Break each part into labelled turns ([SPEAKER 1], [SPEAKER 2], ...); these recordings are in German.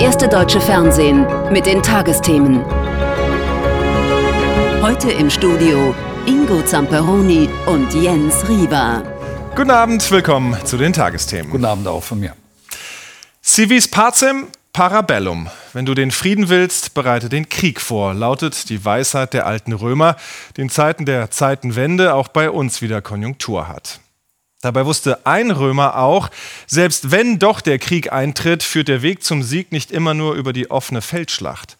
[SPEAKER 1] erste deutsche Fernsehen mit den Tagesthemen. Heute im Studio Ingo Zamperoni und Jens Riva.
[SPEAKER 2] Guten Abend, willkommen zu den Tagesthemen.
[SPEAKER 3] Guten Abend auch von mir.
[SPEAKER 2] Civis pacem parabellum. Wenn du den Frieden willst, bereite den Krieg vor, lautet die Weisheit der alten Römer, die in Zeiten der Zeitenwende auch bei uns wieder Konjunktur hat. Dabei wusste ein Römer auch, selbst wenn doch der Krieg eintritt, führt der Weg zum Sieg nicht immer nur über die offene Feldschlacht.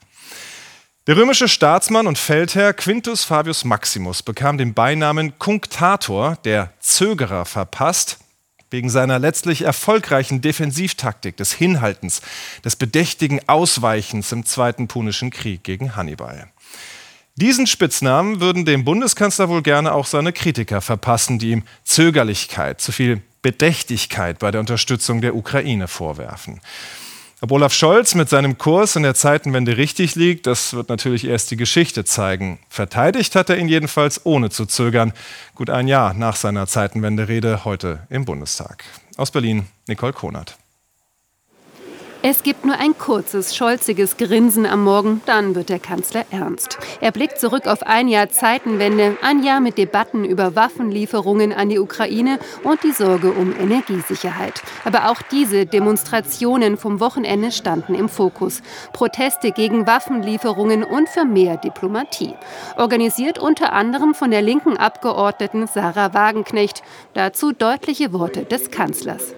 [SPEAKER 2] Der römische Staatsmann und Feldherr Quintus Fabius Maximus bekam den Beinamen Cunctator, der Zögerer, verpasst, wegen seiner letztlich erfolgreichen Defensivtaktik des Hinhaltens, des bedächtigen Ausweichens im Zweiten Punischen Krieg gegen Hannibal. Diesen Spitznamen würden dem Bundeskanzler wohl gerne auch seine Kritiker verpassen, die ihm Zögerlichkeit, zu viel Bedächtigkeit bei der Unterstützung der Ukraine vorwerfen. Ob Olaf Scholz mit seinem Kurs in der Zeitenwende richtig liegt, das wird natürlich erst die Geschichte zeigen. Verteidigt hat er ihn jedenfalls ohne zu zögern, gut ein Jahr nach seiner Zeitenwende-Rede heute im Bundestag. Aus Berlin, Nicole Konert.
[SPEAKER 4] Es gibt nur ein kurzes, scholziges Grinsen am Morgen, dann wird der Kanzler ernst. Er blickt zurück auf ein Jahr Zeitenwende, ein Jahr mit Debatten über Waffenlieferungen an die Ukraine und die Sorge um Energiesicherheit. Aber auch diese Demonstrationen vom Wochenende standen im Fokus. Proteste gegen Waffenlieferungen und für mehr Diplomatie. Organisiert unter anderem von der linken Abgeordneten Sarah Wagenknecht. Dazu deutliche Worte des Kanzlers.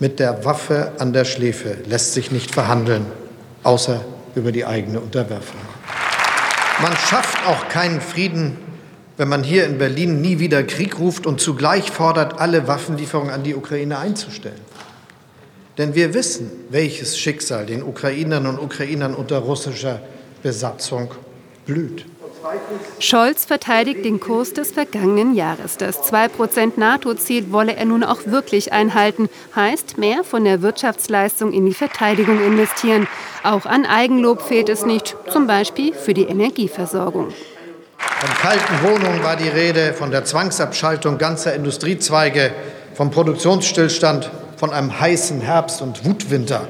[SPEAKER 5] Mit der Waffe an der Schläfe lässt sich nicht verhandeln, außer über die eigene Unterwerfung. Man schafft auch keinen Frieden, wenn man hier in Berlin nie wieder Krieg ruft und zugleich fordert, alle Waffenlieferungen an die Ukraine einzustellen. Denn wir wissen, welches Schicksal den Ukrainern und Ukrainern unter russischer Besatzung blüht.
[SPEAKER 4] Scholz verteidigt den Kurs des vergangenen Jahres. Das 2% NATO-Ziel wolle er nun auch wirklich einhalten. Heißt, mehr von der Wirtschaftsleistung in die Verteidigung investieren. Auch an Eigenlob fehlt es nicht, zum Beispiel für die Energieversorgung.
[SPEAKER 5] Von kalten Wohnungen war die Rede, von der Zwangsabschaltung ganzer Industriezweige, vom Produktionsstillstand, von einem heißen Herbst und Wutwinter.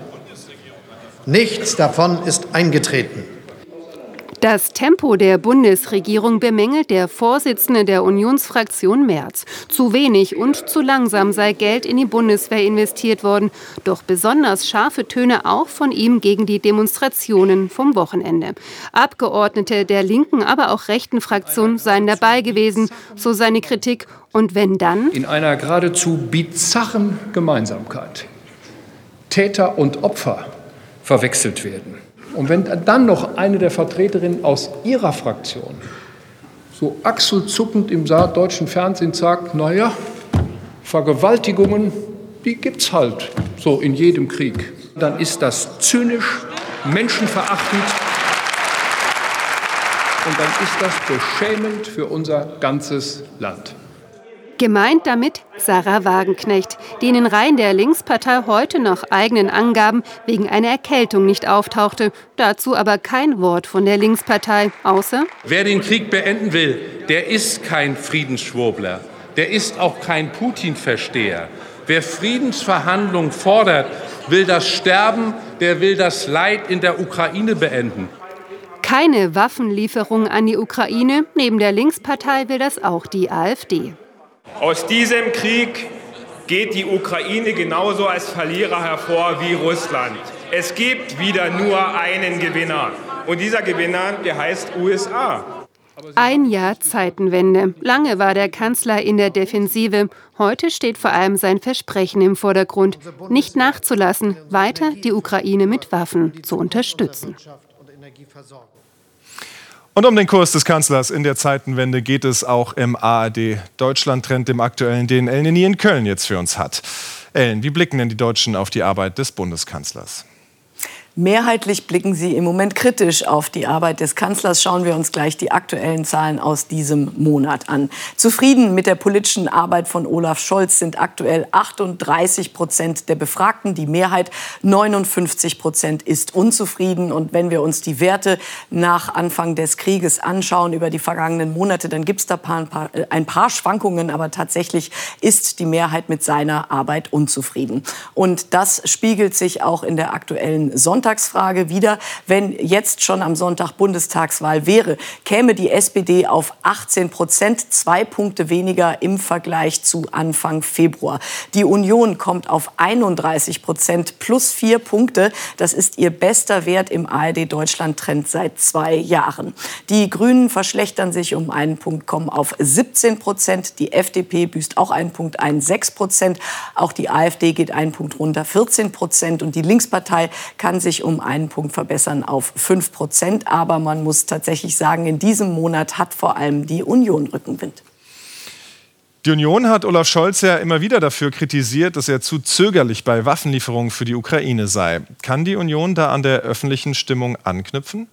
[SPEAKER 5] Nichts davon ist eingetreten.
[SPEAKER 4] Das Tempo der Bundesregierung bemängelt der Vorsitzende der Unionsfraktion Merz. Zu wenig und zu langsam sei Geld in die Bundeswehr investiert worden. Doch besonders scharfe Töne auch von ihm gegen die Demonstrationen vom Wochenende. Abgeordnete der linken, aber auch rechten Fraktion seien dabei gewesen, so seine Kritik. Und wenn dann?
[SPEAKER 6] In einer geradezu bizarren Gemeinsamkeit Täter und Opfer verwechselt werden. Und wenn dann noch eine der Vertreterinnen aus Ihrer Fraktion so achselzuckend im deutschen Fernsehen sagt, naja, Vergewaltigungen, die gibt's halt so in jedem Krieg, dann ist das zynisch, menschenverachtend und dann ist das beschämend für unser ganzes Land.
[SPEAKER 4] Gemeint damit Sarah Wagenknecht, die in den Reihen der Linkspartei heute nach eigenen Angaben wegen einer Erkältung nicht auftauchte. Dazu aber kein Wort von der Linkspartei, außer
[SPEAKER 7] Wer den Krieg beenden will, der ist kein Friedensschwurbler. Der ist auch kein Putin-Versteher. Wer Friedensverhandlungen fordert, will das Sterben, der will das Leid in der Ukraine beenden.
[SPEAKER 4] Keine Waffenlieferung an die Ukraine. Neben der Linkspartei will das auch die AfD.
[SPEAKER 8] Aus diesem Krieg geht die Ukraine genauso als Verlierer hervor wie Russland. Es gibt wieder nur einen Gewinner. Und dieser Gewinner, der heißt USA.
[SPEAKER 4] Ein Jahr Zeitenwende. Lange war der Kanzler in der Defensive. Heute steht vor allem sein Versprechen im Vordergrund, nicht nachzulassen, weiter die Ukraine mit Waffen zu unterstützen.
[SPEAKER 2] Und um den Kurs des Kanzlers in der Zeitenwende geht es auch im ARD Deutschland-Trend, dem aktuellen, den Ellen in Köln jetzt für uns hat. Ellen, wie blicken denn die Deutschen auf die Arbeit des Bundeskanzlers?
[SPEAKER 3] Mehrheitlich blicken sie im Moment kritisch auf die Arbeit des Kanzlers. Schauen wir uns gleich die aktuellen Zahlen aus diesem Monat an. Zufrieden mit der politischen Arbeit von Olaf Scholz sind aktuell 38 Prozent der Befragten. Die Mehrheit 59 Prozent ist unzufrieden. Und wenn wir uns die Werte nach Anfang des Krieges anschauen über die vergangenen Monate, dann gibt es da ein paar, ein paar Schwankungen. Aber tatsächlich ist die Mehrheit mit seiner Arbeit unzufrieden. Und das spiegelt sich auch in der aktuellen Sonntag Sonntagsfrage wieder, wenn jetzt schon am Sonntag Bundestagswahl wäre, käme die SPD auf 18 Prozent, zwei Punkte weniger im Vergleich zu Anfang Februar. Die Union kommt auf 31 Prozent plus vier Punkte. Das ist ihr bester Wert im ARD-Deutschland-Trend seit zwei Jahren. Die Grünen verschlechtern sich um einen Punkt, kommen auf 17 Prozent. Die FDP büßt auch einen Punkt ein, 6 Prozent. Auch die AfD geht einen Punkt runter, 14 Prozent. Und die Linkspartei kann sich sich um einen Punkt verbessern auf 5 Prozent. Aber man muss tatsächlich sagen, in diesem Monat hat vor allem die Union Rückenwind.
[SPEAKER 2] Die Union hat Olaf Scholz ja immer wieder dafür kritisiert, dass er zu zögerlich bei Waffenlieferungen für die Ukraine sei. Kann die Union da an der öffentlichen Stimmung anknüpfen?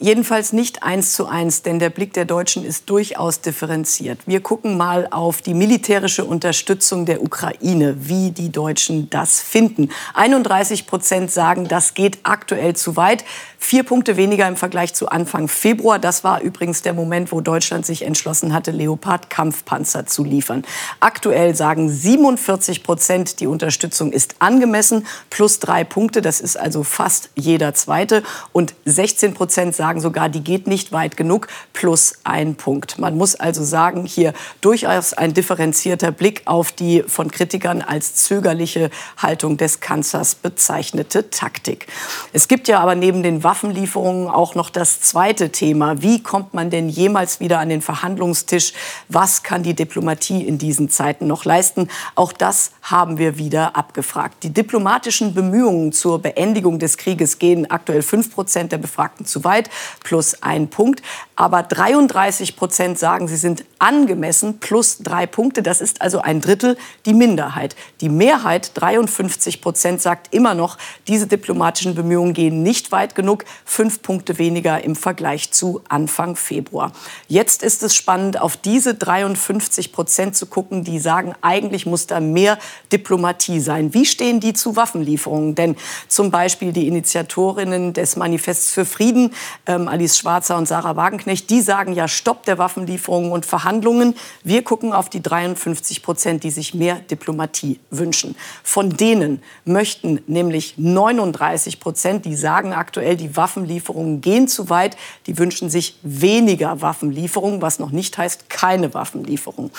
[SPEAKER 3] Jedenfalls nicht eins zu eins, denn der Blick der Deutschen ist durchaus differenziert. Wir gucken mal auf die militärische Unterstützung der Ukraine, wie die Deutschen das finden. 31 Prozent sagen, das geht aktuell zu weit. Vier Punkte weniger im Vergleich zu Anfang Februar. Das war übrigens der Moment, wo Deutschland sich entschlossen hatte, Leopard-Kampfpanzer zu liefern. Aktuell sagen 47 Prozent, die Unterstützung ist angemessen, plus drei Punkte. Das ist also fast jeder Zweite. Und 16 Prozent sagen sogar, die geht nicht weit genug, plus ein Punkt. Man muss also sagen, hier durchaus ein differenzierter Blick auf die von Kritikern als zögerliche Haltung des Kanzlers bezeichnete Taktik. Es gibt ja aber neben den Waffenlieferungen auch noch das zweite Thema. Wie kommt man denn jemals wieder an den Verhandlungstisch? Was kann die Diplomatie in diesen Zeiten noch leisten? Auch das haben wir wieder abgefragt. Die diplomatischen Bemühungen zur Beendigung des Krieges gehen aktuell fünf Prozent der Befragten zu weit, plus ein Punkt. Aber 33 Prozent sagen, sie sind angemessen, plus drei Punkte. Das ist also ein Drittel die Minderheit. Die Mehrheit, 53 Prozent, sagt immer noch, diese diplomatischen Bemühungen gehen nicht weit genug. Fünf Punkte weniger im Vergleich zu Anfang Februar. Jetzt ist es spannend, auf diese 53 Prozent zu gucken, die sagen, eigentlich muss da mehr Diplomatie sein. Wie stehen die zu Waffenlieferungen? Denn zum Beispiel die Initiatorinnen des Manifests für Frieden, ähm, Alice Schwarzer und Sarah Wagenknecht, die sagen ja Stopp der Waffenlieferungen und Verhandlungen. Wir gucken auf die 53 Prozent, die sich mehr Diplomatie wünschen. Von denen möchten nämlich 39 Prozent, die sagen aktuell, die die Waffenlieferungen gehen zu weit. Die wünschen sich weniger Waffenlieferungen, was noch nicht heißt keine Waffenlieferung.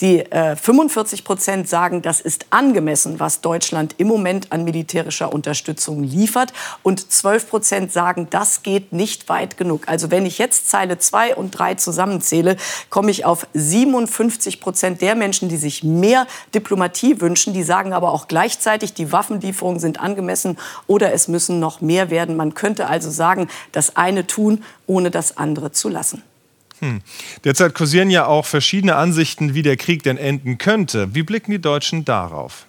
[SPEAKER 3] Die äh, 45 Prozent sagen, das ist angemessen, was Deutschland im Moment an militärischer Unterstützung liefert. Und 12 Prozent sagen, das geht nicht weit genug. Also wenn ich jetzt Zeile 2 und 3 zusammenzähle, komme ich auf 57 Prozent der Menschen, die sich mehr Diplomatie wünschen. Die sagen aber auch gleichzeitig, die Waffenlieferungen sind angemessen oder es müssen noch mehr werden. Man könnte also also sagen, das eine tun, ohne das andere zu lassen.
[SPEAKER 2] Hm. Derzeit kursieren ja auch verschiedene Ansichten, wie der Krieg denn enden könnte. Wie blicken die Deutschen darauf?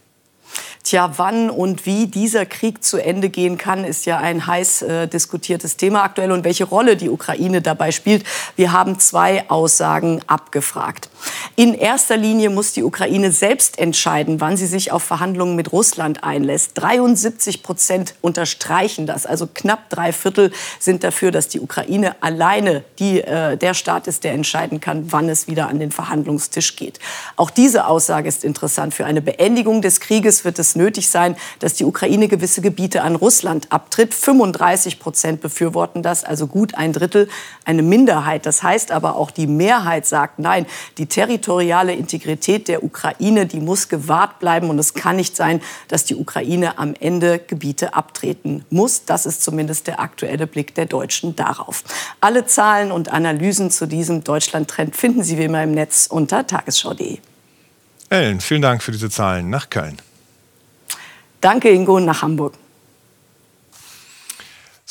[SPEAKER 3] Tja, wann und wie dieser Krieg zu Ende gehen kann, ist ja ein heiß äh, diskutiertes Thema aktuell und welche Rolle die Ukraine dabei spielt. Wir haben zwei Aussagen abgefragt. In erster Linie muss die Ukraine selbst entscheiden, wann sie sich auf Verhandlungen mit Russland einlässt. 73 Prozent unterstreichen das, also knapp drei Viertel sind dafür, dass die Ukraine alleine die, äh, der Staat ist, der entscheiden kann, wann es wieder an den Verhandlungstisch geht. Auch diese Aussage ist interessant. Für eine Beendigung des Krieges wird es nötig sein, dass die Ukraine gewisse Gebiete an Russland abtritt. 35 Prozent befürworten das, also gut ein Drittel, eine Minderheit. Das heißt aber auch, die Mehrheit sagt, nein, die territoriale Integrität der Ukraine, die muss gewahrt bleiben. Und es kann nicht sein, dass die Ukraine am Ende Gebiete abtreten muss. Das ist zumindest der aktuelle Blick der Deutschen darauf. Alle Zahlen und Analysen zu diesem Deutschland-Trend finden Sie wie immer im Netz unter tagesschau.de.
[SPEAKER 2] Ellen, vielen Dank für diese Zahlen nach Köln.
[SPEAKER 3] Danke, Ingo, nach Hamburg.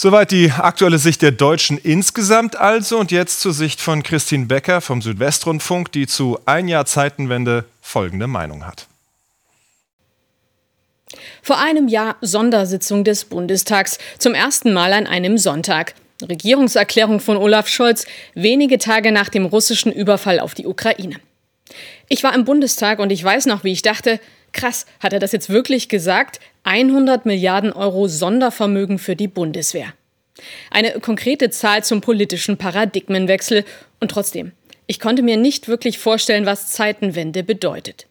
[SPEAKER 2] Soweit die aktuelle Sicht der Deutschen insgesamt also. Und jetzt zur Sicht von Christine Becker vom Südwestrundfunk, die zu ein Jahr Zeitenwende folgende Meinung hat.
[SPEAKER 9] Vor einem Jahr Sondersitzung des Bundestags, zum ersten Mal an einem Sonntag. Regierungserklärung von Olaf Scholz, wenige Tage nach dem russischen Überfall auf die Ukraine. Ich war im Bundestag und ich weiß noch, wie ich dachte, krass, hat er das jetzt wirklich gesagt? 100 Milliarden Euro Sondervermögen für die Bundeswehr. Eine konkrete Zahl zum politischen Paradigmenwechsel und trotzdem, ich konnte mir nicht wirklich vorstellen, was Zeitenwende bedeutet.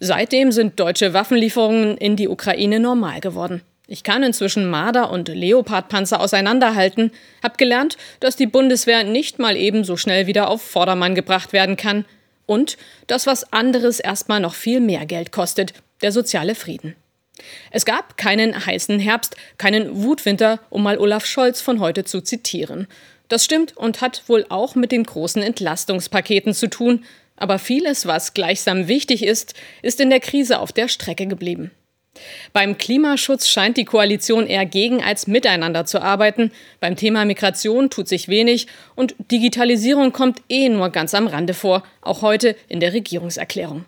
[SPEAKER 9] Seitdem sind deutsche Waffenlieferungen in die Ukraine normal geworden. Ich kann inzwischen Marder- und Leopardpanzer auseinanderhalten, hab gelernt, dass die Bundeswehr nicht mal ebenso schnell wieder auf Vordermann gebracht werden kann und dass was anderes erstmal noch viel mehr Geld kostet, der soziale Frieden. Es gab keinen heißen Herbst, keinen Wutwinter, um mal Olaf Scholz von heute zu zitieren. Das stimmt und hat wohl auch mit den großen Entlastungspaketen zu tun, aber vieles, was gleichsam wichtig ist, ist in der Krise auf der Strecke geblieben. Beim Klimaschutz scheint die Koalition eher gegen als miteinander zu arbeiten. Beim Thema Migration tut sich wenig und Digitalisierung kommt eh nur ganz am Rande vor, auch heute in der Regierungserklärung.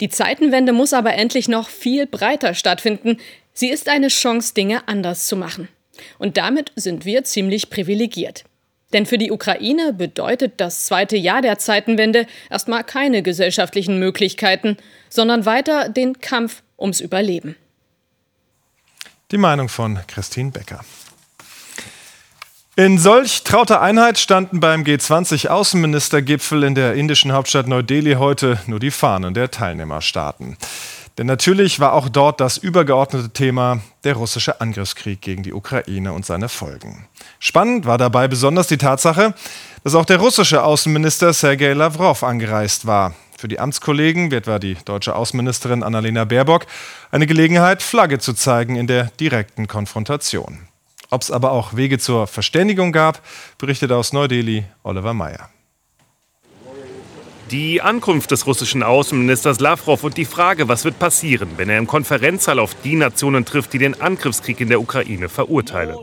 [SPEAKER 9] Die Zeitenwende muss aber endlich noch viel breiter stattfinden. Sie ist eine Chance, Dinge anders zu machen. Und damit sind wir ziemlich privilegiert. Denn für die Ukraine bedeutet das zweite Jahr der Zeitenwende erstmal keine gesellschaftlichen Möglichkeiten, sondern weiter den Kampf ums Überleben.
[SPEAKER 2] Die Meinung von Christine Becker. In solch trauter Einheit standen beim G20-Außenministergipfel in der indischen Hauptstadt Neu-Delhi heute nur die Fahnen der Teilnehmerstaaten. Denn natürlich war auch dort das übergeordnete Thema der russische Angriffskrieg gegen die Ukraine und seine Folgen. Spannend war dabei besonders die Tatsache, dass auch der russische Außenminister Sergei Lavrov angereist war. Für die Amtskollegen, wie etwa die deutsche Außenministerin Annalena Baerbock, eine Gelegenheit, Flagge zu zeigen in der direkten Konfrontation. Ob es aber auch Wege zur Verständigung gab, berichtet aus Neu-Delhi Oliver Meyer.
[SPEAKER 10] Die Ankunft des russischen Außenministers Lavrov und die Frage, was wird passieren, wenn er im Konferenzsaal auf die Nationen trifft, die den Angriffskrieg in der Ukraine verurteilen.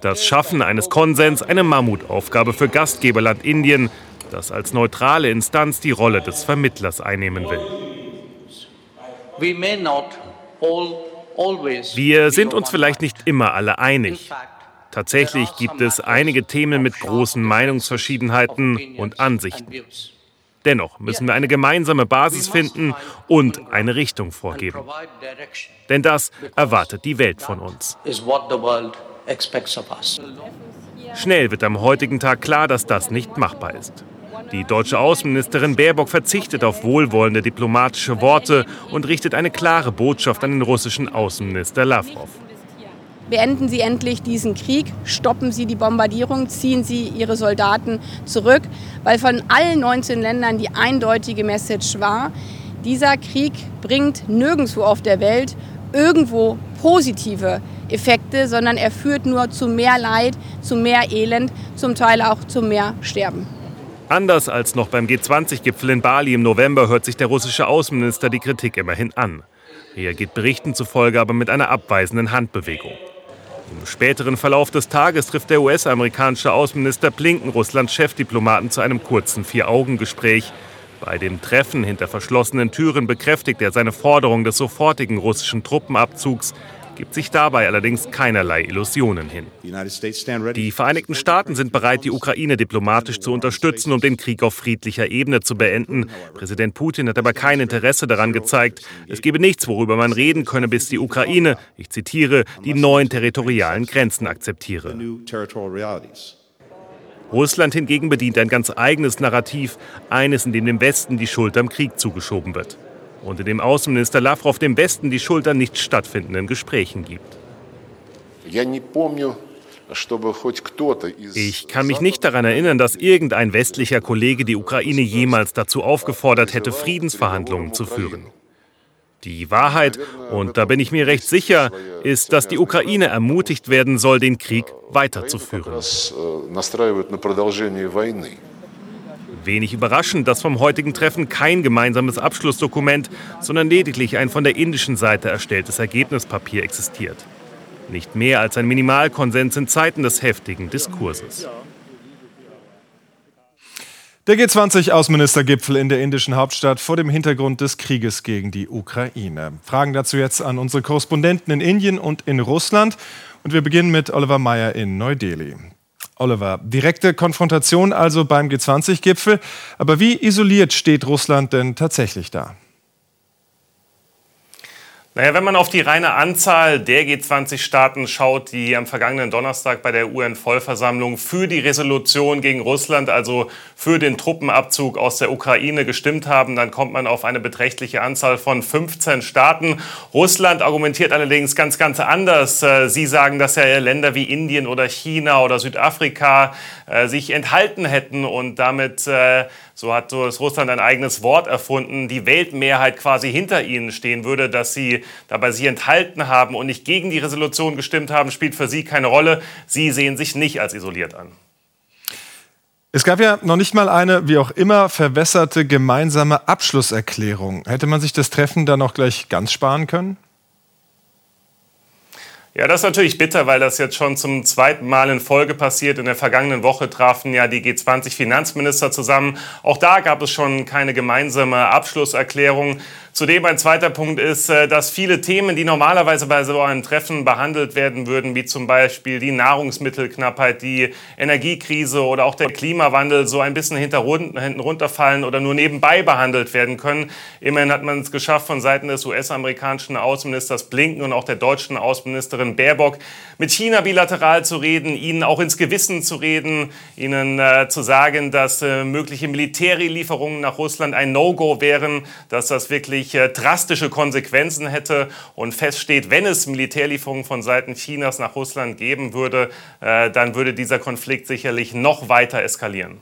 [SPEAKER 10] Das Schaffen eines Konsens eine Mammutaufgabe für Gastgeberland Indien, das als neutrale Instanz die Rolle des Vermittlers einnehmen will. We may not all wir sind uns vielleicht nicht immer alle einig. Tatsächlich gibt es einige Themen mit großen Meinungsverschiedenheiten und Ansichten. Dennoch müssen wir eine gemeinsame Basis finden und eine Richtung vorgeben. Denn das erwartet die Welt von uns. Schnell wird am heutigen Tag klar, dass das nicht machbar ist. Die deutsche Außenministerin Baerbock verzichtet auf wohlwollende diplomatische Worte und richtet eine klare Botschaft an den russischen Außenminister Lavrov.
[SPEAKER 11] Beenden Sie endlich diesen Krieg, stoppen Sie die Bombardierung, ziehen Sie Ihre Soldaten zurück, weil von allen 19 Ländern die eindeutige Message war, dieser Krieg bringt nirgendwo auf der Welt irgendwo positive Effekte, sondern er führt nur zu mehr Leid, zu mehr Elend, zum Teil auch zu mehr Sterben.
[SPEAKER 10] Anders als noch beim G20-Gipfel in Bali im November hört sich der russische Außenminister die Kritik immerhin an. Er geht Berichten zufolge aber mit einer abweisenden Handbewegung. Im späteren Verlauf des Tages trifft der US-amerikanische Außenminister Blinken Russlands Chefdiplomaten zu einem kurzen Vier-Augen-Gespräch. Bei dem Treffen hinter verschlossenen Türen bekräftigt er seine Forderung des sofortigen russischen Truppenabzugs, gibt sich dabei allerdings keinerlei Illusionen hin. Die Vereinigten Staaten sind bereit, die Ukraine diplomatisch zu unterstützen, um den Krieg auf friedlicher Ebene zu beenden. Präsident Putin hat aber kein Interesse daran gezeigt. Es gebe nichts, worüber man reden könne, bis die Ukraine, ich zitiere, die neuen territorialen Grenzen akzeptiere. Russland hingegen bedient ein ganz eigenes Narrativ, eines, in dem dem Westen die Schuld am Krieg zugeschoben wird und dem Außenminister Lavrov dem Westen die Schuld an nicht stattfindenden Gesprächen gibt. Ich kann mich nicht daran erinnern, dass irgendein westlicher Kollege die Ukraine jemals dazu aufgefordert hätte, Friedensverhandlungen zu führen. Die Wahrheit, und da bin ich mir recht sicher, ist, dass die Ukraine ermutigt werden soll, den Krieg weiterzuführen. Wenig überraschend, dass vom heutigen Treffen kein gemeinsames Abschlussdokument, sondern lediglich ein von der indischen Seite erstelltes Ergebnispapier existiert. Nicht mehr als ein Minimalkonsens in Zeiten des heftigen Diskurses.
[SPEAKER 2] Der G20-Außenministergipfel in der indischen Hauptstadt vor dem Hintergrund des Krieges gegen die Ukraine. Fragen dazu jetzt an unsere Korrespondenten in Indien und in Russland. Und wir beginnen mit Oliver Meyer in Neu-Delhi. Oliver, direkte Konfrontation also beim G20-Gipfel. Aber wie isoliert steht Russland denn tatsächlich da?
[SPEAKER 10] Naja, wenn man auf die reine Anzahl der G20-Staaten schaut, die am vergangenen Donnerstag bei der UN-Vollversammlung für die Resolution gegen Russland, also für den Truppenabzug aus der Ukraine gestimmt haben, dann kommt man auf eine beträchtliche Anzahl von 15 Staaten. Russland argumentiert allerdings ganz, ganz anders. Äh, sie sagen, dass ja Länder wie Indien oder China oder Südafrika äh, sich enthalten hätten und damit äh, so hat so Russland ein eigenes Wort erfunden, die Weltmehrheit quasi hinter ihnen stehen würde, dass sie dabei sie enthalten haben und nicht gegen die Resolution gestimmt haben, spielt für sie keine Rolle. Sie sehen sich nicht als isoliert an.
[SPEAKER 2] Es gab ja noch nicht mal eine, wie auch immer, verwässerte gemeinsame Abschlusserklärung. Hätte man sich das Treffen dann auch gleich ganz sparen können?
[SPEAKER 10] Ja, das ist natürlich bitter, weil das jetzt schon zum zweiten Mal in Folge passiert. In der vergangenen Woche trafen ja die G20-Finanzminister zusammen. Auch da gab es schon keine gemeinsame Abschlusserklärung. Zudem ein zweiter Punkt ist, äh, dass viele Themen, die normalerweise bei so einem Treffen behandelt werden würden, wie zum Beispiel die Nahrungsmittelknappheit, die Energiekrise oder auch der Klimawandel, so ein bisschen hinten runterfallen oder nur nebenbei behandelt werden können. Immerhin hat man es geschafft, von Seiten des US-amerikanischen Außenministers Blinken und auch der deutschen Außenministerin Baerbock mit China bilateral zu reden, ihnen auch ins Gewissen zu reden, ihnen äh, zu sagen, dass äh, mögliche Militärlieferungen nach Russland ein No-Go wären, dass das wirklich wirklich äh, drastische Konsequenzen hätte und feststeht, wenn es Militärlieferungen von Seiten Chinas nach Russland geben würde, äh, dann würde dieser Konflikt sicherlich noch weiter eskalieren.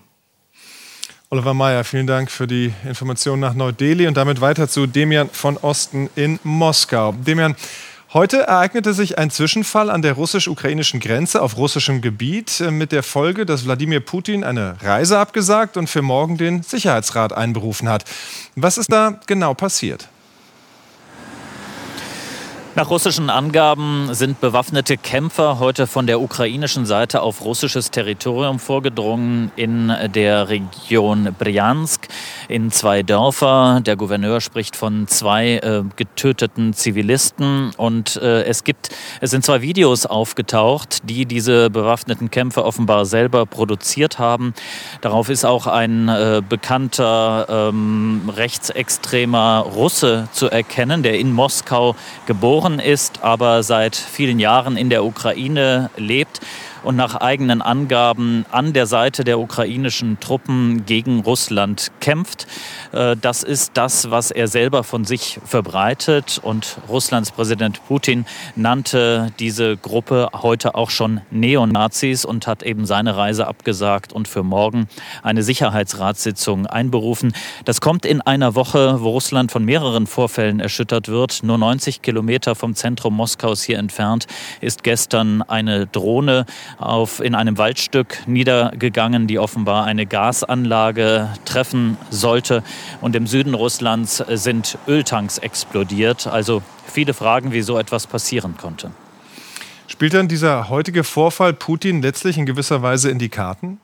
[SPEAKER 2] Oliver Mayer, vielen Dank für die Informationen nach Neu-Delhi und damit weiter zu Demian von Osten in Moskau. Demian, Heute ereignete sich ein Zwischenfall an der russisch-ukrainischen Grenze auf russischem Gebiet äh, mit der Folge, dass Wladimir Putin eine Reise abgesagt und für morgen den Sicherheitsrat einberufen hat. Was ist da genau passiert?
[SPEAKER 12] Nach russischen Angaben sind bewaffnete Kämpfer heute von der ukrainischen Seite auf russisches Territorium vorgedrungen in der Region Bryansk in zwei Dörfer. Der Gouverneur spricht von zwei äh, getöteten Zivilisten und äh, es gibt es sind zwei Videos aufgetaucht, die diese bewaffneten Kämpfer offenbar selber produziert haben. Darauf ist auch ein äh, bekannter ähm, rechtsextremer Russe zu erkennen, der in Moskau geboren geboren ist, aber seit vielen Jahren in der Ukraine lebt und nach eigenen Angaben an der Seite der ukrainischen Truppen gegen Russland kämpft. Äh, das ist das, was er selber von sich verbreitet. Und Russlands Präsident Putin nannte diese Gruppe heute auch schon Neonazis und hat eben seine Reise abgesagt und für morgen eine Sicherheitsratssitzung einberufen. Das kommt in einer Woche, wo Russland von mehreren Vorfällen erschüttert wird. Nur 90 Kilometer vom Zentrum Moskaus hier entfernt ist gestern eine Drohne auf, in einem Waldstück niedergegangen, die offenbar eine Gasanlage treffen sollte. Und im Süden Russlands sind Öltanks explodiert. Also viele Fragen, wie so etwas passieren konnte.
[SPEAKER 2] Spielt dann dieser heutige Vorfall Putin letztlich in gewisser Weise in die Karten?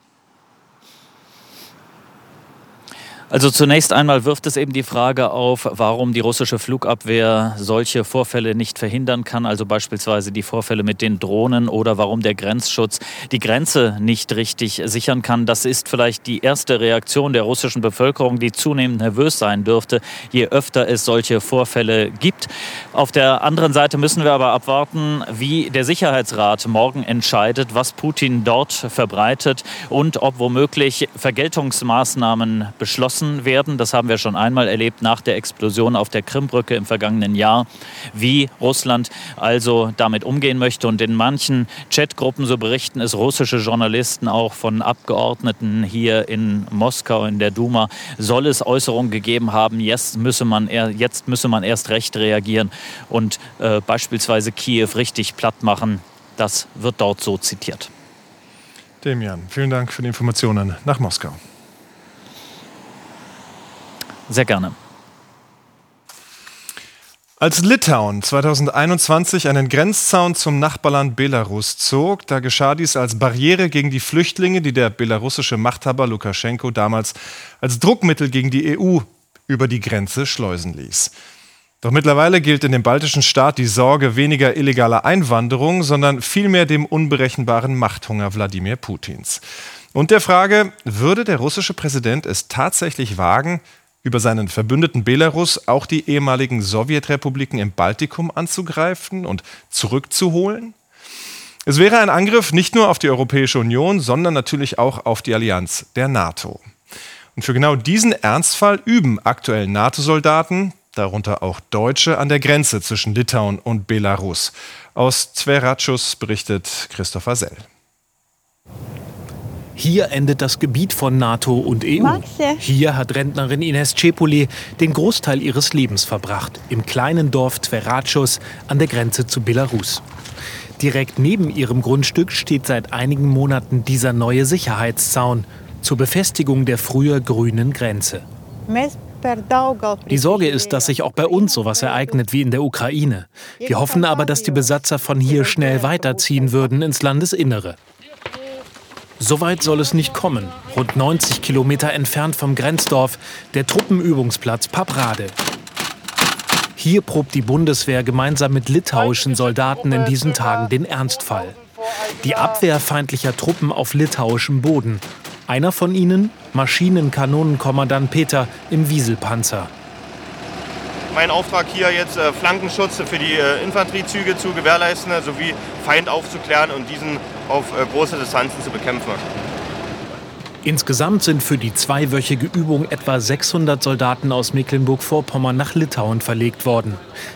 [SPEAKER 12] Also zunächst einmal wirft es eben die Frage auf, warum die russische Flugabwehr solche Vorfälle nicht verhindern kann, also beispielsweise die Vorfälle mit den Drohnen oder warum der Grenzschutz die Grenze nicht richtig sichern kann. Das ist vielleicht die erste Reaktion der russischen Bevölkerung, die zunehmend nervös sein dürfte, je öfter es solche Vorfälle gibt. Auf der anderen Seite müssen wir aber abwarten, wie der Sicherheitsrat morgen entscheidet, was Putin dort verbreitet und ob womöglich Vergeltungsmaßnahmen beschlossen beschlossen werden. Das haben wir schon einmal erlebt nach der Explosion auf der Krimbrücke im vergangenen Jahr, wie Russland also damit umgehen möchte. Und in manchen Chatgruppen, so berichten es russische Journalisten auch von Abgeordneten hier in Moskau in der Duma, soll es Äußerungen gegeben haben, jetzt müsse man, jetzt müsse man erst recht reagieren und äh, beispielsweise Kiew richtig platt machen. Das wird dort so zitiert.
[SPEAKER 2] Demian, vielen Dank für die Informationen nach Moskau.
[SPEAKER 12] Sehr gerne.
[SPEAKER 2] Als Litauen 2021 einen Grenzzaun zum Nachbarland Belarus zog, da geschah dies als Barriere gegen die Flüchtlinge, die der belarussische Machthaber Lukaschenko damals als Druckmittel gegen die EU über die Grenze schleusen ließ. Doch mittlerweile gilt in dem baltischen Staat die Sorge weniger illegaler Einwanderung, sondern vielmehr dem unberechenbaren Machthunger Wladimir Putins. Und der Frage, würde der russische Präsident es tatsächlich wagen, über seinen Verbündeten Belarus auch die ehemaligen Sowjetrepubliken im Baltikum anzugreifen und zurückzuholen? Es wäre ein Angriff nicht nur auf die Europäische Union, sondern natürlich auch auf die Allianz der NATO. Und für genau diesen Ernstfall üben aktuell NATO-Soldaten, darunter auch Deutsche, an der Grenze zwischen Litauen und Belarus. Aus Zveratschus berichtet Christopher Sell.
[SPEAKER 13] Hier endet das Gebiet von NATO und EU. Hier hat Rentnerin Ines Cepoli den Großteil ihres Lebens verbracht, im kleinen Dorf Tveratschus an der Grenze zu Belarus. Direkt neben ihrem Grundstück steht seit einigen Monaten dieser neue Sicherheitszaun zur Befestigung der früher grünen Grenze. Die Sorge ist, dass sich auch bei uns sowas ereignet wie in der Ukraine. Wir hoffen aber, dass die Besatzer von hier schnell weiterziehen würden ins Landesinnere. Soweit soll es nicht kommen. Rund 90 Kilometer entfernt vom Grenzdorf der Truppenübungsplatz Paprade. Hier probt die Bundeswehr gemeinsam mit litauischen Soldaten in diesen Tagen den Ernstfall. Die Abwehr feindlicher Truppen auf litauischem Boden. Einer von ihnen, Maschinenkanonenkommandant Peter im Wieselpanzer.
[SPEAKER 14] Mein Auftrag hier jetzt äh, Flankenschutz für die äh, Infanteriezüge zu gewährleisten, sowie Feind aufzuklären und diesen auf äh, große Distanzen zu bekämpfen.
[SPEAKER 13] Insgesamt sind für die zweiwöchige Übung etwa 600 Soldaten aus Mecklenburg-Vorpommern nach Litauen verlegt worden.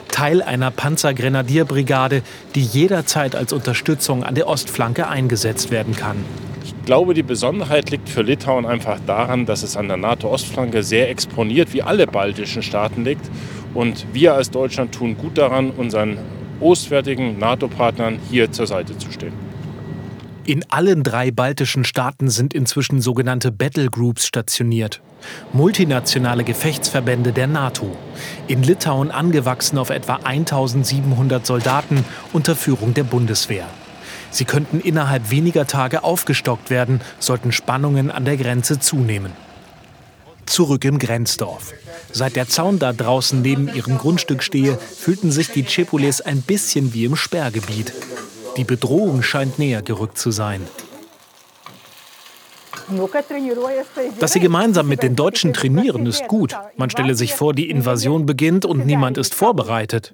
[SPEAKER 13] Teil einer Panzergrenadierbrigade, die jederzeit als Unterstützung an der Ostflanke eingesetzt werden kann.
[SPEAKER 15] Ich glaube, die Besonderheit liegt für Litauen einfach daran, dass es an der NATO-Ostflanke sehr exponiert, wie alle baltischen Staaten liegt. Und wir als Deutschland tun gut daran, unseren ostwärtigen NATO-Partnern hier zur Seite zu stehen.
[SPEAKER 13] In allen drei baltischen Staaten sind inzwischen sogenannte Battlegroups stationiert. Multinationale Gefechtsverbände der NATO. In Litauen angewachsen auf etwa 1700 Soldaten unter Führung der Bundeswehr. Sie könnten innerhalb weniger Tage aufgestockt werden, sollten Spannungen an der Grenze zunehmen. Zurück im Grenzdorf. Seit der Zaun da draußen neben ihrem Grundstück stehe, fühlten sich die Chepules ein bisschen wie im Sperrgebiet. Die Bedrohung scheint näher gerückt zu sein. Dass sie gemeinsam mit den Deutschen trainieren, ist gut. Man stelle sich vor, die Invasion beginnt und niemand ist vorbereitet.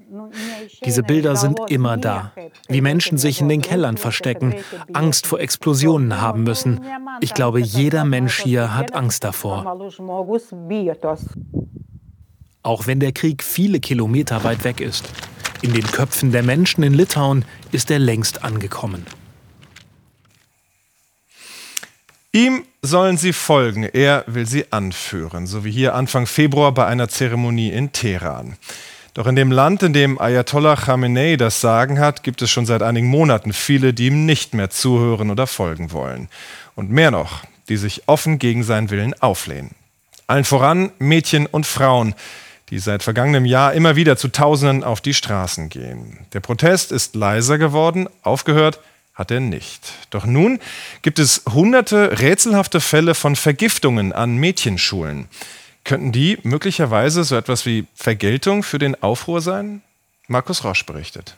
[SPEAKER 13] Diese Bilder sind immer da. Wie Menschen sich in den Kellern verstecken, Angst vor Explosionen haben müssen. Ich glaube, jeder Mensch hier hat Angst davor. Auch wenn der Krieg viele Kilometer weit weg ist. In den Köpfen der Menschen in Litauen ist er längst angekommen.
[SPEAKER 2] Ihm sollen sie folgen, er will sie anführen, so wie hier Anfang Februar bei einer Zeremonie in Teheran. Doch in dem Land, in dem Ayatollah Khamenei das Sagen hat, gibt es schon seit einigen Monaten viele, die ihm nicht mehr zuhören oder folgen wollen. Und mehr noch, die sich offen gegen seinen Willen auflehnen. Allen voran Mädchen und Frauen, die seit vergangenem Jahr immer wieder zu Tausenden auf die Straßen gehen. Der Protest ist leiser geworden, aufgehört hat er nicht. Doch nun gibt es hunderte rätselhafte Fälle von Vergiftungen an Mädchenschulen. Könnten die möglicherweise so etwas wie Vergeltung für den Aufruhr sein? Markus Rosch berichtet.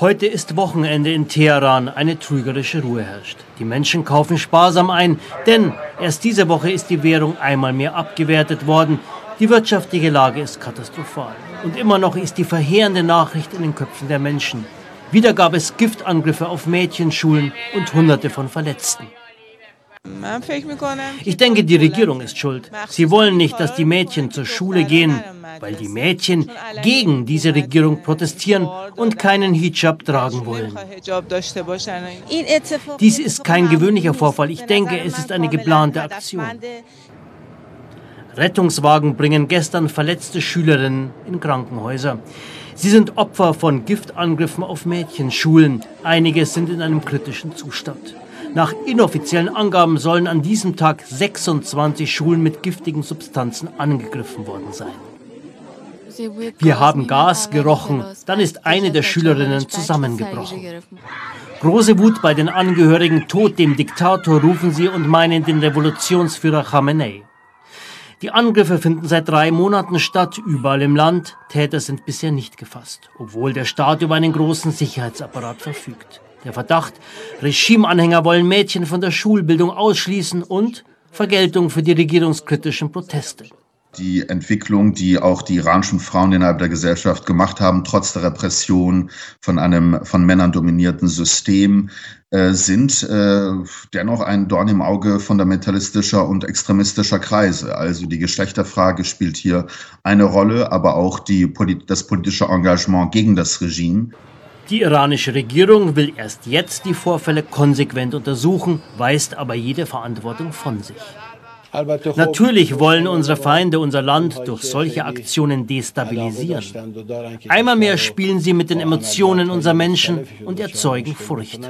[SPEAKER 16] Heute ist Wochenende in Teheran, eine trügerische Ruhe herrscht. Die Menschen kaufen sparsam ein, denn erst diese Woche ist die Währung einmal mehr abgewertet worden. Die wirtschaftliche Lage ist katastrophal. Und immer noch ist die verheerende Nachricht in den Köpfen der Menschen. Wieder gab es Giftangriffe auf Mädchenschulen und Hunderte von Verletzten. Ich denke, die Regierung ist schuld. Sie wollen nicht, dass die Mädchen zur Schule gehen, weil die Mädchen gegen diese Regierung protestieren und keinen Hijab tragen wollen. Dies ist kein gewöhnlicher Vorfall. Ich denke, es ist eine geplante Aktion. Rettungswagen bringen gestern verletzte Schülerinnen in Krankenhäuser. Sie sind Opfer von Giftangriffen auf Mädchenschulen. Einige sind in einem kritischen Zustand. Nach inoffiziellen Angaben sollen an diesem Tag 26 Schulen mit giftigen Substanzen angegriffen worden sein. Wir haben Gas gerochen. Dann ist eine der Schülerinnen zusammengebrochen. Große Wut bei den Angehörigen, Tod dem Diktator rufen sie und meinen den Revolutionsführer Khamenei. Die Angriffe finden seit drei Monaten statt, überall im Land. Täter sind bisher nicht gefasst, obwohl der Staat über einen großen Sicherheitsapparat verfügt. Der Verdacht, Regimeanhänger wollen Mädchen von der Schulbildung ausschließen und Vergeltung für die regierungskritischen Proteste
[SPEAKER 17] die Entwicklung, die auch die iranischen Frauen innerhalb der Gesellschaft gemacht haben, trotz der Repression von einem von Männern dominierten System, äh, sind äh, dennoch ein Dorn im Auge fundamentalistischer und extremistischer Kreise. Also die Geschlechterfrage spielt hier eine Rolle, aber auch die, das politische Engagement gegen das Regime.
[SPEAKER 16] Die iranische Regierung will erst jetzt die Vorfälle konsequent untersuchen, weist aber jede Verantwortung von sich. Natürlich wollen unsere Feinde unser Land durch solche Aktionen destabilisieren. Einmal mehr spielen sie mit den Emotionen unserer Menschen und erzeugen Furcht.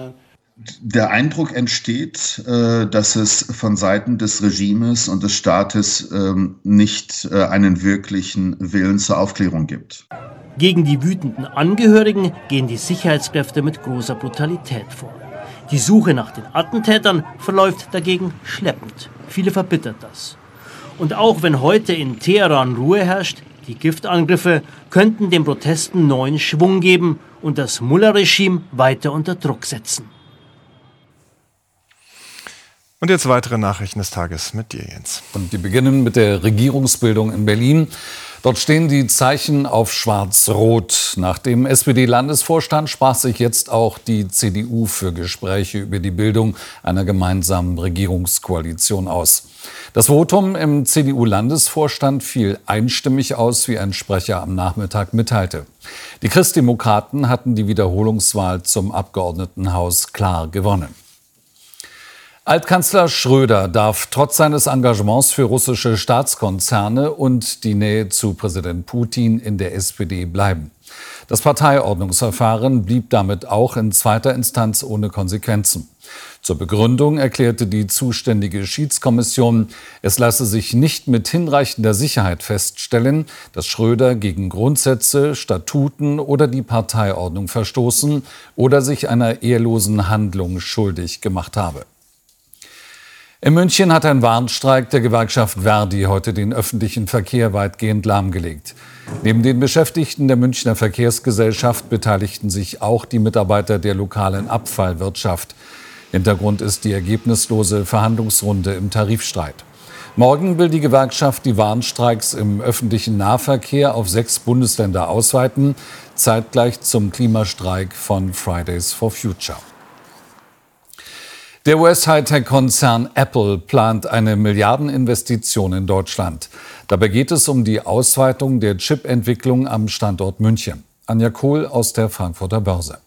[SPEAKER 17] Der Eindruck entsteht, äh, dass es von Seiten des Regimes und des Staates ähm, nicht äh, einen wirklichen Willen zur Aufklärung gibt.
[SPEAKER 16] Gegen die wütenden Angehörigen gehen die Sicherheitskräfte mit großer Brutalität vor. Die Suche nach den Attentätern verläuft dagegen schleppend. Viele verbittert das. Und auch wenn heute in Teheran Ruhe herrscht, die Giftangriffe könnten den Protesten neuen Schwung geben und das Mullah-Regime weiter unter Druck setzen.
[SPEAKER 2] Und jetzt weitere Nachrichten des Tages mit dir, Jens.
[SPEAKER 18] Und die beginnen mit der Regierungsbildung in Berlin. Dort stehen die Zeichen auf Schwarz-Rot. Nach dem SPD-Landesvorstand sprach sich jetzt auch die CDU für Gespräche über die Bildung einer gemeinsamen Regierungskoalition aus. Das Votum im CDU-Landesvorstand fiel einstimmig aus, wie ein Sprecher am Nachmittag mitteilte. Die Christdemokraten hatten die Wiederholungswahl zum Abgeordnetenhaus klar gewonnen. Altkanzler Schröder darf trotz seines Engagements für russische Staatskonzerne und die Nähe zu Präsident Putin in der SPD bleiben. Das Parteiordnungsverfahren blieb damit auch in zweiter Instanz ohne Konsequenzen. Zur Begründung erklärte die zuständige Schiedskommission, es lasse sich nicht mit hinreichender Sicherheit feststellen, dass Schröder gegen Grundsätze, Statuten oder die Parteiordnung verstoßen oder sich einer ehrlosen Handlung schuldig gemacht habe. In München hat ein Warnstreik der Gewerkschaft Verdi heute den öffentlichen Verkehr weitgehend lahmgelegt. Neben den Beschäftigten der Münchner Verkehrsgesellschaft beteiligten sich auch die Mitarbeiter der lokalen Abfallwirtschaft. Hintergrund ist die ergebnislose Verhandlungsrunde im Tarifstreit. Morgen will die Gewerkschaft die Warnstreiks im öffentlichen Nahverkehr auf sechs Bundesländer ausweiten, zeitgleich zum Klimastreik von Fridays for Future. Der US-Hightech-Konzern Apple plant eine Milliardeninvestition in Deutschland. Dabei geht es um die Ausweitung der Chip-Entwicklung am Standort München. Anja Kohl aus der Frankfurter Börse.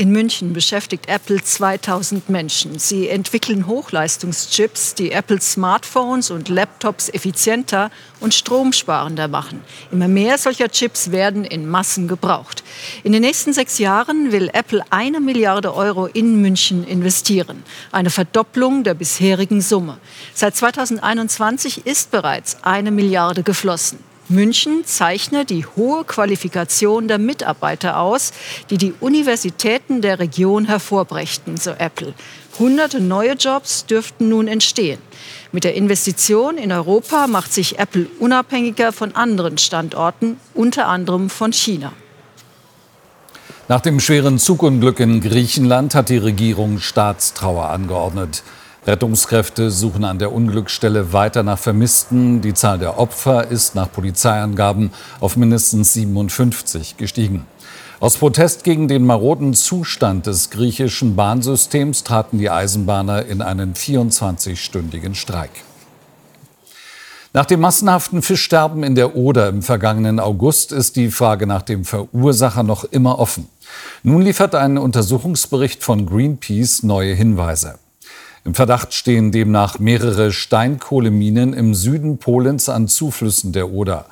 [SPEAKER 19] In München beschäftigt Apple 2000 Menschen. Sie entwickeln Hochleistungschips, die Apple Smartphones und Laptops effizienter und stromsparender machen. Immer mehr solcher Chips werden in Massen gebraucht. In den nächsten sechs Jahren will Apple eine Milliarde Euro in München investieren. Eine Verdopplung der bisherigen Summe. Seit 2021 ist bereits eine Milliarde geflossen. München zeichne die hohe Qualifikation der Mitarbeiter aus, die die Universitäten der Region hervorbrächten, so Apple. Hunderte neue Jobs dürften nun entstehen. Mit der Investition in Europa macht sich Apple unabhängiger von anderen Standorten, unter anderem von China.
[SPEAKER 18] Nach dem schweren Zugunglück in Griechenland hat die Regierung Staatstrauer angeordnet. Rettungskräfte suchen an der Unglücksstelle weiter nach Vermissten. Die Zahl der Opfer ist nach Polizeiangaben auf mindestens 57 gestiegen. Aus Protest gegen den maroden Zustand des griechischen Bahnsystems traten die Eisenbahner in einen 24-stündigen Streik. Nach dem massenhaften Fischsterben in der Oder im vergangenen August ist die Frage nach dem Verursacher noch immer offen. Nun liefert ein Untersuchungsbericht von Greenpeace neue Hinweise. Im Verdacht stehen demnach mehrere Steinkohleminen im Süden Polens an Zuflüssen der Oder.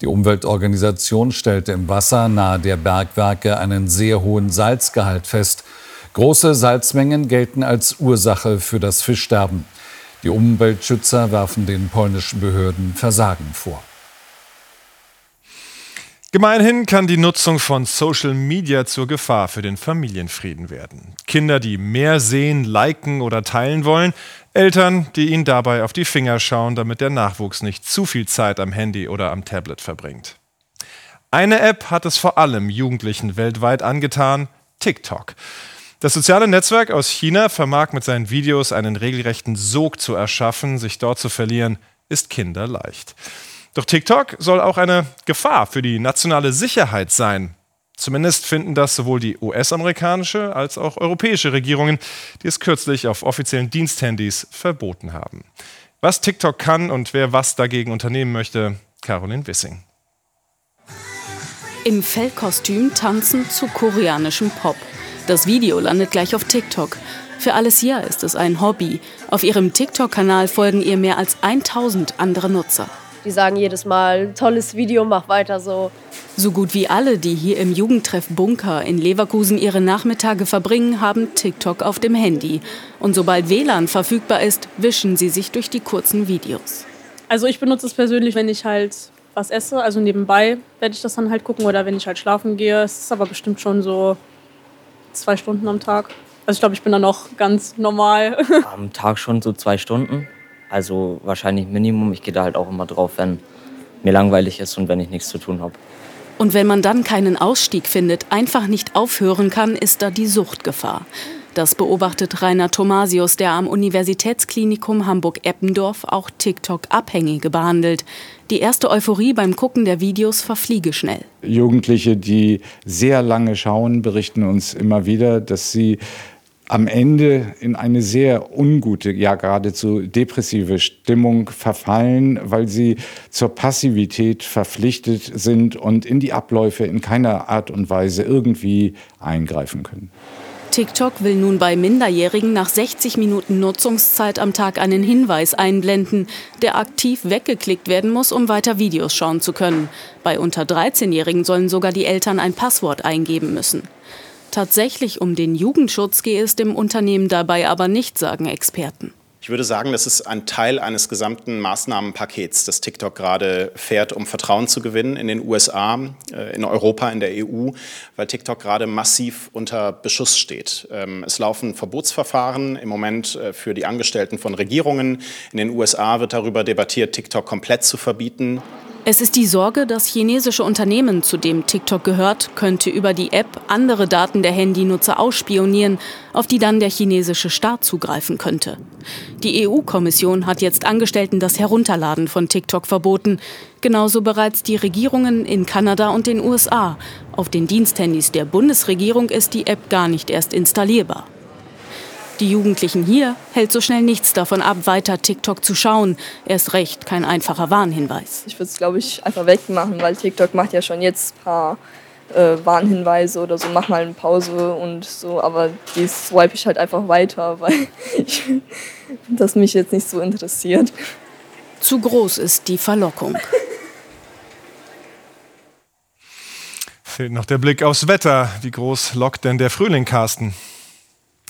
[SPEAKER 18] Die Umweltorganisation stellte im Wasser nahe der Bergwerke einen sehr hohen Salzgehalt fest. Große Salzmengen gelten als Ursache für das Fischsterben. Die Umweltschützer werfen den polnischen Behörden Versagen vor.
[SPEAKER 2] Gemeinhin kann die Nutzung von Social Media zur Gefahr für den Familienfrieden werden. Kinder, die mehr sehen, liken oder teilen wollen, Eltern, die ihnen dabei auf die Finger schauen, damit der Nachwuchs nicht zu viel Zeit am Handy oder am Tablet verbringt. Eine App hat es vor allem Jugendlichen weltweit angetan, TikTok. Das soziale Netzwerk aus China vermag mit seinen Videos einen regelrechten Sog zu erschaffen, sich dort zu verlieren, ist kinderleicht. Doch TikTok soll auch eine Gefahr für die nationale Sicherheit sein. Zumindest finden das sowohl die US-amerikanische als auch europäische Regierungen, die es kürzlich auf offiziellen Diensthandys verboten haben. Was TikTok kann und wer was dagegen unternehmen möchte, Caroline Wissing.
[SPEAKER 20] Im Fellkostüm tanzen zu koreanischem Pop. Das Video landet gleich auf TikTok. Für Alessia ist es ein Hobby. Auf ihrem TikTok-Kanal folgen ihr mehr als 1000 andere Nutzer.
[SPEAKER 21] Die sagen jedes Mal, tolles Video, mach weiter so.
[SPEAKER 20] So gut wie alle, die hier im Jugendtreff Bunker in Leverkusen ihre Nachmittage verbringen, haben TikTok auf dem Handy. Und sobald WLAN verfügbar ist, wischen sie sich durch die kurzen Videos.
[SPEAKER 22] Also ich benutze es persönlich, wenn ich halt was esse, also nebenbei werde ich das dann halt gucken oder wenn ich halt schlafen gehe. Es ist aber bestimmt schon so zwei Stunden am Tag. Also ich glaube, ich bin da noch ganz normal.
[SPEAKER 23] Am Tag schon so zwei Stunden. Also wahrscheinlich Minimum. Ich gehe da halt auch immer drauf, wenn mir langweilig ist und wenn ich nichts zu tun habe.
[SPEAKER 20] Und wenn man dann keinen Ausstieg findet, einfach nicht aufhören kann, ist da die Suchtgefahr. Das beobachtet Rainer Thomasius, der am Universitätsklinikum Hamburg-Eppendorf auch TikTok-Abhängige behandelt. Die erste Euphorie beim Gucken der Videos verfliege schnell.
[SPEAKER 24] Jugendliche, die sehr lange schauen, berichten uns immer wieder, dass sie am Ende in eine sehr ungute, ja geradezu depressive Stimmung verfallen, weil sie zur Passivität verpflichtet sind und in die Abläufe in keiner Art und Weise irgendwie eingreifen können.
[SPEAKER 20] TikTok will nun bei Minderjährigen nach 60 Minuten Nutzungszeit am Tag einen Hinweis einblenden, der aktiv weggeklickt werden muss, um weiter Videos schauen zu können. Bei unter 13-Jährigen sollen sogar die Eltern ein Passwort eingeben müssen. Tatsächlich um den Jugendschutz gehe es dem Unternehmen dabei aber nicht, sagen Experten.
[SPEAKER 25] Ich würde sagen, das ist ein Teil eines gesamten Maßnahmenpakets, das TikTok gerade fährt, um Vertrauen zu gewinnen in den USA, äh, in Europa, in der EU, weil TikTok gerade massiv unter Beschuss steht. Ähm, es laufen Verbotsverfahren im Moment äh, für die Angestellten von Regierungen. In den USA wird darüber debattiert, TikTok komplett zu verbieten.
[SPEAKER 20] Es ist die Sorge, das chinesische Unternehmen, zu dem TikTok gehört, könnte über die App andere Daten der Handynutzer ausspionieren, auf die dann der chinesische Staat zugreifen könnte. Die EU-Kommission hat jetzt Angestellten das Herunterladen von TikTok verboten, genauso bereits die Regierungen in Kanada und den USA. Auf den Diensthandys der Bundesregierung ist die App gar nicht erst installierbar. Die Jugendlichen hier hält so schnell nichts davon ab, weiter TikTok zu schauen. Erst recht kein einfacher Warnhinweis.
[SPEAKER 21] Ich würde es, glaube ich, einfach wegmachen, weil TikTok macht ja schon jetzt ein paar äh, Warnhinweise oder so, mach mal eine Pause und so, aber die swipe ich halt einfach weiter, weil ich, das mich jetzt nicht so interessiert.
[SPEAKER 20] Zu groß ist die Verlockung.
[SPEAKER 2] Fehlt noch der Blick aufs Wetter. Wie groß lockt denn der Frühling, Carsten?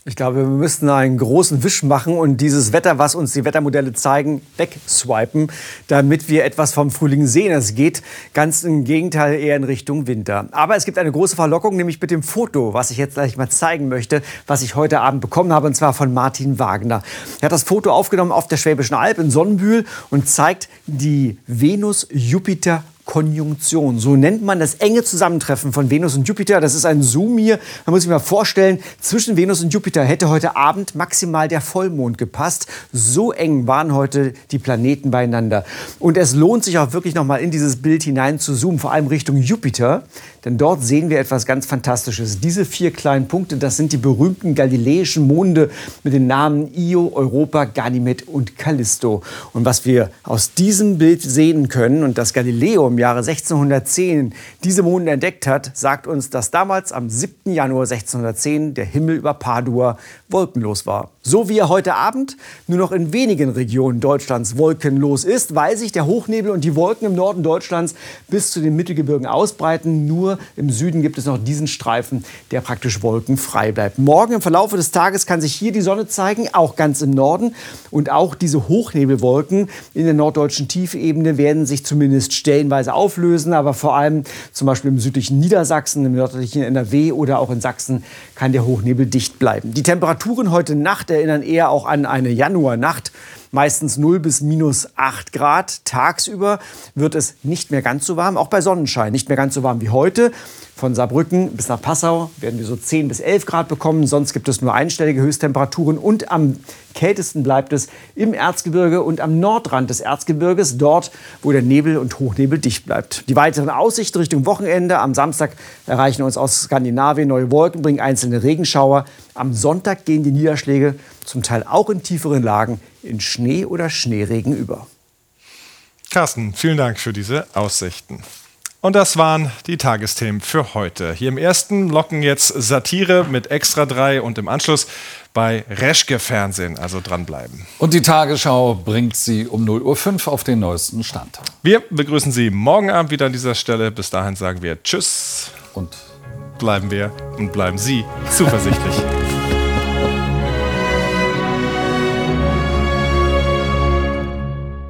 [SPEAKER 26] Ich glaube, wir müssten einen großen Wisch machen und dieses Wetter, was uns die Wettermodelle zeigen, wegswipen, damit wir etwas vom Frühling sehen. Es geht ganz im Gegenteil eher in Richtung Winter. Aber es gibt eine große Verlockung, nämlich mit dem Foto, was ich jetzt gleich mal zeigen möchte, was ich heute Abend bekommen habe, und zwar von Martin Wagner. Er hat das Foto aufgenommen auf der Schwäbischen Alb in Sonnenbühl und zeigt die Venus-Jupiter- Konjunktion. So nennt man das enge Zusammentreffen von Venus und Jupiter. Das ist ein Zoom hier. Man muss sich mal vorstellen, zwischen Venus und Jupiter hätte heute Abend maximal der Vollmond gepasst. So eng waren heute die Planeten beieinander. Und es lohnt sich auch wirklich noch mal in dieses Bild hinein zu zoomen, vor allem Richtung Jupiter. Denn dort sehen wir etwas ganz Fantastisches. Diese vier kleinen Punkte, das sind die berühmten galileischen Monde mit den Namen Io, Europa, Ganymed und Callisto. Und was wir aus diesem Bild sehen können und das Galileo im Jahre 1610 diese Monde entdeckt hat, sagt uns, dass damals am 7. Januar 1610 der Himmel über Padua wolkenlos war. So wie er heute Abend nur noch in wenigen Regionen Deutschlands wolkenlos ist, weil sich der Hochnebel und die Wolken im Norden Deutschlands bis zu den Mittelgebirgen ausbreiten. Nur im Süden gibt es noch diesen Streifen, der praktisch wolkenfrei bleibt. Morgen im Verlauf des Tages kann sich hier die Sonne zeigen, auch ganz im Norden. Und auch diese Hochnebelwolken in der norddeutschen Tiefebene werden sich zumindest stellenweise auflösen. Aber vor allem zum Beispiel im südlichen Niedersachsen, im nördlichen NRW oder auch in Sachsen kann der Hochnebel dicht bleiben. Die Temperaturen heute Nacht erinnern eher auch an eine Januarnacht meistens 0 bis minus 8 Grad. Tagsüber wird es nicht mehr ganz so warm, auch bei Sonnenschein nicht mehr ganz so warm wie heute. Von Saarbrücken bis nach Passau werden wir so 10 bis 11 Grad bekommen. Sonst gibt es nur einstellige Höchsttemperaturen. Und am kältesten bleibt es im Erzgebirge und am Nordrand des Erzgebirges, dort, wo der Nebel und Hochnebel dicht bleibt. Die weiteren Aussichten Richtung Wochenende. Am Samstag erreichen uns aus Skandinavien neue Wolken, bringen einzelne Regenschauer. Am Sonntag gehen die Niederschläge zum Teil auch in tieferen Lagen in Schnee oder Schneeregen über.
[SPEAKER 2] Carsten, vielen Dank für diese Aussichten. Und das waren die Tagesthemen für heute. Hier im ersten locken jetzt Satire mit Extra 3 und im Anschluss bei Reschke Fernsehen, also dranbleiben.
[SPEAKER 18] Und die Tagesschau bringt Sie um 0.05 Uhr auf den neuesten Stand.
[SPEAKER 2] Wir begrüßen Sie morgen Abend wieder an dieser Stelle. Bis dahin sagen wir Tschüss und bleiben wir und bleiben Sie zuversichtlich.